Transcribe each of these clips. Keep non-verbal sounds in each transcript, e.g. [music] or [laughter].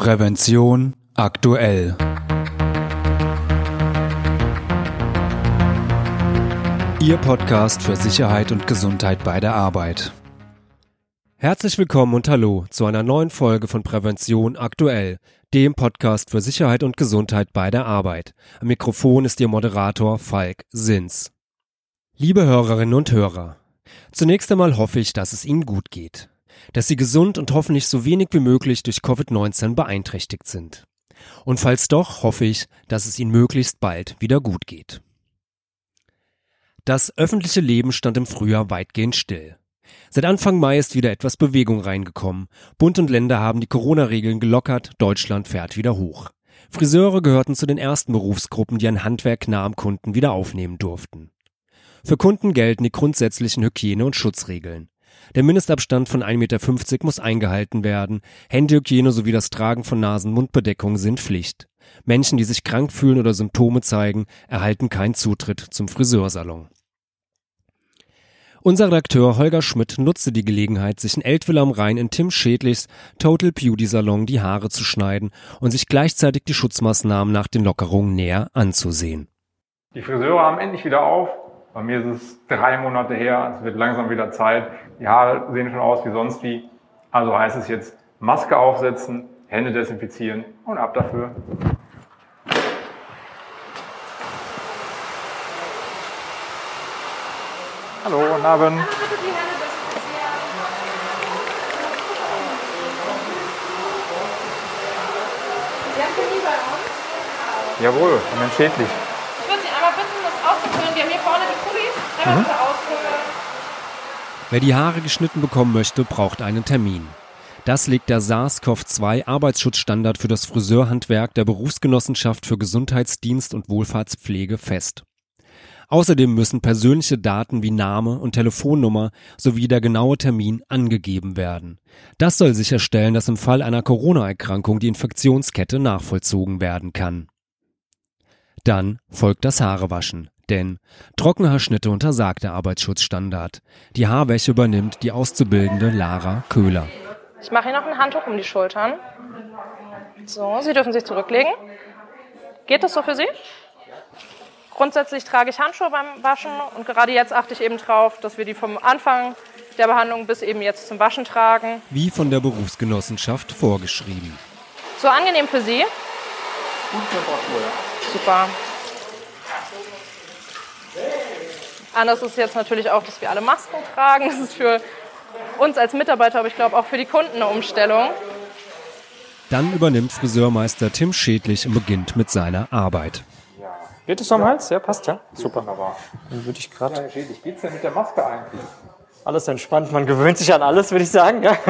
Prävention aktuell. Ihr Podcast für Sicherheit und Gesundheit bei der Arbeit. Herzlich willkommen und hallo zu einer neuen Folge von Prävention aktuell, dem Podcast für Sicherheit und Gesundheit bei der Arbeit. Am Mikrofon ist Ihr Moderator Falk Sins. Liebe Hörerinnen und Hörer, zunächst einmal hoffe ich, dass es Ihnen gut geht, dass Sie gesund und hoffentlich so wenig wie möglich durch Covid-19 beeinträchtigt sind. Und falls doch, hoffe ich, dass es Ihnen möglichst bald wieder gut geht. Das öffentliche Leben stand im Frühjahr weitgehend still. Seit Anfang Mai ist wieder etwas Bewegung reingekommen. Bund und Länder haben die Corona-Regeln gelockert, Deutschland fährt wieder hoch. Friseure gehörten zu den ersten Berufsgruppen, die ein Handwerk nah am Kunden wieder aufnehmen durften. Für Kunden gelten die grundsätzlichen Hygiene- und Schutzregeln. Der Mindestabstand von 1,50 Meter muss eingehalten werden. Händehygiene sowie das Tragen von Nasen-Mundbedeckung sind Pflicht. Menschen, die sich krank fühlen oder Symptome zeigen, erhalten keinen Zutritt zum Friseursalon. Unser Redakteur Holger Schmidt nutzte die Gelegenheit, sich in Eltville am Rhein in Tim Schädlichs Total Beauty Salon die Haare zu schneiden und sich gleichzeitig die Schutzmaßnahmen nach den Lockerungen näher anzusehen. Die Friseure haben endlich wieder auf. Bei mir ist es drei Monate her. Es wird langsam wieder Zeit. Die Haare sehen schon aus wie sonst wie. Also heißt es jetzt Maske aufsetzen, Hände desinfizieren und ab dafür. Hallo, guten Abend. Jawohl, von Herrn Schädlich. Ich würde Sie einmal bitten, das auszufüllen. Wir haben hier vorne die Kulis. Einmal ausfüllen. Wer die Haare geschnitten bekommen möchte, braucht einen Termin. Das legt der SARS-CoV-2 Arbeitsschutzstandard für das Friseurhandwerk der Berufsgenossenschaft für Gesundheitsdienst und Wohlfahrtspflege fest. Außerdem müssen persönliche Daten wie Name und Telefonnummer sowie der genaue Termin angegeben werden. Das soll sicherstellen, dass im Fall einer Corona-Erkrankung die Infektionskette nachvollzogen werden kann. Dann folgt das Haarewaschen. Denn Trockenhaarschnitte untersagt der Arbeitsschutzstandard. Die Haarwäsche übernimmt die Auszubildende Lara Köhler. Ich mache hier noch ein Handtuch um die Schultern. So, Sie dürfen sich zurücklegen. Geht das so für Sie? Grundsätzlich trage ich Handschuhe beim Waschen und gerade jetzt achte ich eben drauf, dass wir die vom Anfang der Behandlung bis eben jetzt zum Waschen tragen. Wie von der Berufsgenossenschaft vorgeschrieben. So angenehm für Sie? Super. Anders ist jetzt natürlich auch, dass wir alle Masken tragen. Das ist für uns als Mitarbeiter, aber ich glaube auch für die Kunden eine Umstellung. Dann übernimmt Friseurmeister Tim Schädlich und beginnt mit seiner Arbeit. Geht es am Hals? Ja, passt ja. Super. Wunderbar. Dann würde ich gerade Herr Schädlich, geht's denn mit der Maske eigentlich? alles entspannt. Man gewöhnt sich an alles, würde ich sagen. Ja. [laughs]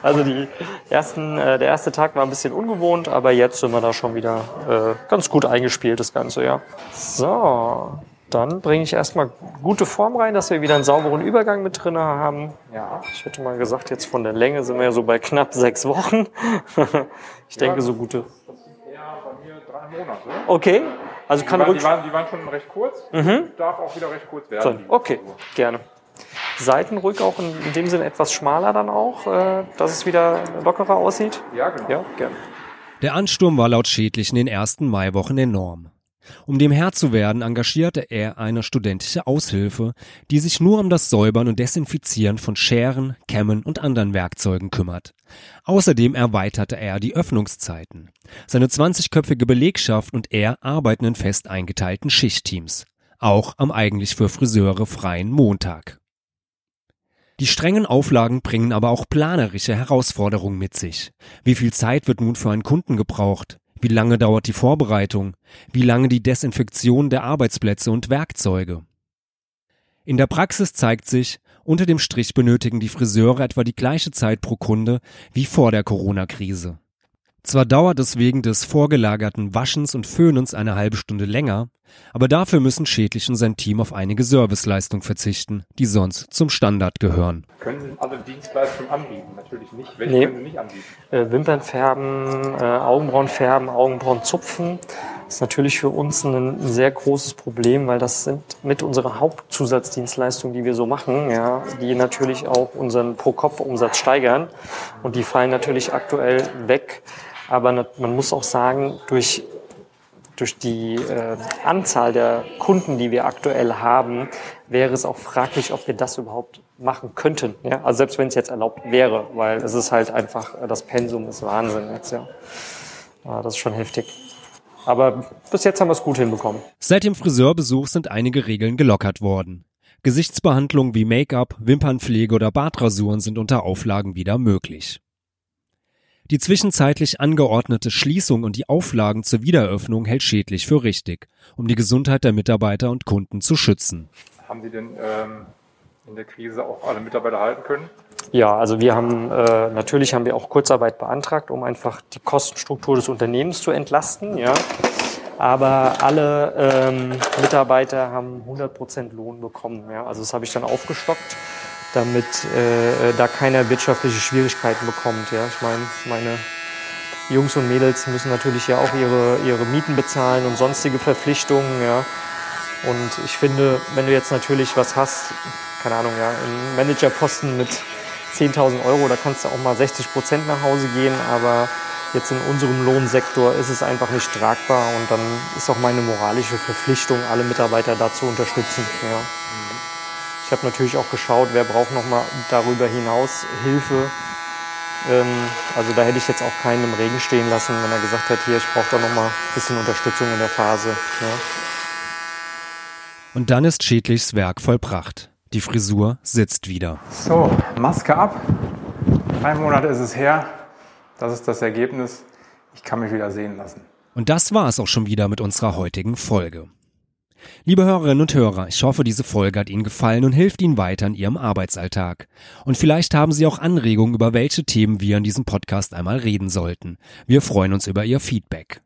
Also die ersten, äh, der erste Tag war ein bisschen ungewohnt, aber jetzt sind wir da schon wieder äh, ganz gut eingespielt, das Ganze, ja. So, dann bringe ich erstmal gute Form rein, dass wir wieder einen sauberen Übergang mit drin haben. Ja. Ich hätte mal gesagt, jetzt von der Länge sind wir ja so bei knapp sechs Wochen. [laughs] Ich denke, so gute. Das sind eher bei mir drei Monate. Okay, also Die kann waren, ruhig. die, waren, die waren schon recht kurz. Darf auch wieder recht kurz So, werden. die okay, Frisur. gerne. Seiten ruhig auch in, in dem Sinne etwas schmaler dann auch, äh, dass es wieder lockerer aussieht. Ja, genau. Ja, gerne. Der Ansturm war laut Schädlich in den ersten Maiwochen enorm. Um dem Herr zu werden, engagierte er eine studentische Aushilfe, die sich nur um das Säubern und Desinfizieren von Scheren, Kämmen und anderen Werkzeugen kümmert. Außerdem erweiterte er die Öffnungszeiten. Seine 20-köpfige Belegschaft und er arbeiten in fest eingeteilten Schichtteams. Auch am eigentlich für Friseure freien Montag. Die strengen Auflagen bringen aber auch planerische Herausforderungen mit sich. Wie viel Zeit wird nun für einen Kunden gebraucht? Wie lange dauert die Vorbereitung? Wie lange die Desinfektion der Arbeitsplätze und Werkzeuge? In der Praxis zeigt sich, unter dem Strich benötigen die Friseure etwa die gleiche Zeit pro Kunde wie vor der Corona-Krise. Zwar dauert es wegen des vorgelagerten Waschens und Föhnens eine halbe Stunde länger, aber dafür müssen Schädlich und sein Team auf einige Serviceleistungen verzichten, die sonst zum Standard gehören. Können Sie alle Dienstleistungen anbieten? Natürlich nicht. Welche Nee. können Sie nicht anbieten? Äh, Wimpern färben, äh, Augenbrauen färben, Augenbrauen zupfen. Das ist natürlich für uns ein, sehr großes Problem, weil das sind mit unserer Hauptzusatzdienstleistungen, die wir so machen, ja, die natürlich auch unseren Pro-Kopf-Umsatz steigern. Und die fallen natürlich aktuell weg. Aber man muss auch sagen, durch durch die äh, Anzahl der Kunden, die wir aktuell haben, wäre es auch fraglich, ob wir das überhaupt machen könnten. Ja? Also selbst wenn es jetzt erlaubt wäre, weil es ist halt einfach, das Pensum ist Wahnsinn jetzt, ja. ja das ist schon heftig. Aber bis jetzt haben wir es gut hinbekommen. Seit dem Friseurbesuch sind einige Regeln gelockert worden. Gesichtsbehandlungen wie Make-up, Wimpernpflege oder Bartrasuren sind unter Auflagen wieder möglich. Die zwischenzeitlich angeordnete Schließung und die Auflagen zur Wiedereröffnung hält schädlich für richtig, um die Gesundheit der Mitarbeiter und Kunden zu schützen. Haben Sie denn ähm, in der Krise auch alle Mitarbeiter halten können? Ja, also wir haben äh, natürlich haben wir auch Kurzarbeit beantragt, um einfach die Kostenstruktur des Unternehmens zu entlasten. Ja, aber alle ähm, Mitarbeiter haben 100 Prozent Lohn bekommen. Ja, also das habe ich dann aufgestockt damit äh, da keiner wirtschaftliche Schwierigkeiten bekommt. Ja, ich meine, meine Jungs und Mädels müssen natürlich ja auch ihre, ihre Mieten bezahlen und sonstige Verpflichtungen. Ja. Und ich finde, wenn du jetzt natürlich was hast, keine Ahnung, ja, einen Managerposten mit 10.000 Euro, da kannst du auch mal 60 Prozent nach Hause gehen, aber jetzt in unserem Lohnsektor ist es einfach nicht tragbar und dann ist auch meine moralische Verpflichtung, alle Mitarbeiter da zu unterstützen. Ja. Ich habe natürlich auch geschaut, wer braucht noch mal darüber hinaus Hilfe. Ähm, also da hätte ich jetzt auch keinen im Regen stehen lassen, wenn er gesagt hat, hier, ich brauche da noch mal ein bisschen Unterstützung in der Phase. Ja. Und dann ist Schädlichs Werk vollbracht. Die Frisur sitzt wieder. So, Maske ab. Drei Monate ist es her. Das ist das Ergebnis. Ich kann mich wieder sehen lassen. Und das war es auch schon wieder mit unserer heutigen Folge. Liebe Hörerinnen und Hörer, ich hoffe, diese Folge hat Ihnen gefallen und hilft Ihnen weiter in Ihrem Arbeitsalltag. Und vielleicht haben Sie auch Anregungen, über welche Themen wir in diesem Podcast einmal reden sollten. Wir freuen uns über Ihr Feedback.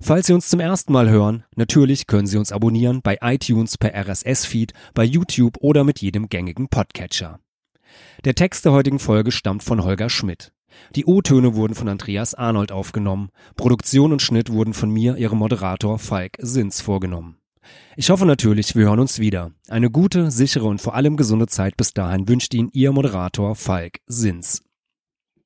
Falls Sie uns zum ersten Mal hören, natürlich können Sie uns abonnieren bei iTunes per RSS-Feed, bei YouTube oder mit jedem gängigen Podcatcher. Der Text der heutigen Folge stammt von Holger Schmidt. Die O-Töne wurden von Andreas Arnold aufgenommen. Produktion und Schnitt wurden von mir, Ihrem Moderator Falk Sins vorgenommen. Ich hoffe natürlich, wir hören uns wieder. Eine gute, sichere und vor allem gesunde Zeit bis dahin wünscht Ihnen Ihr Moderator Falk Sins.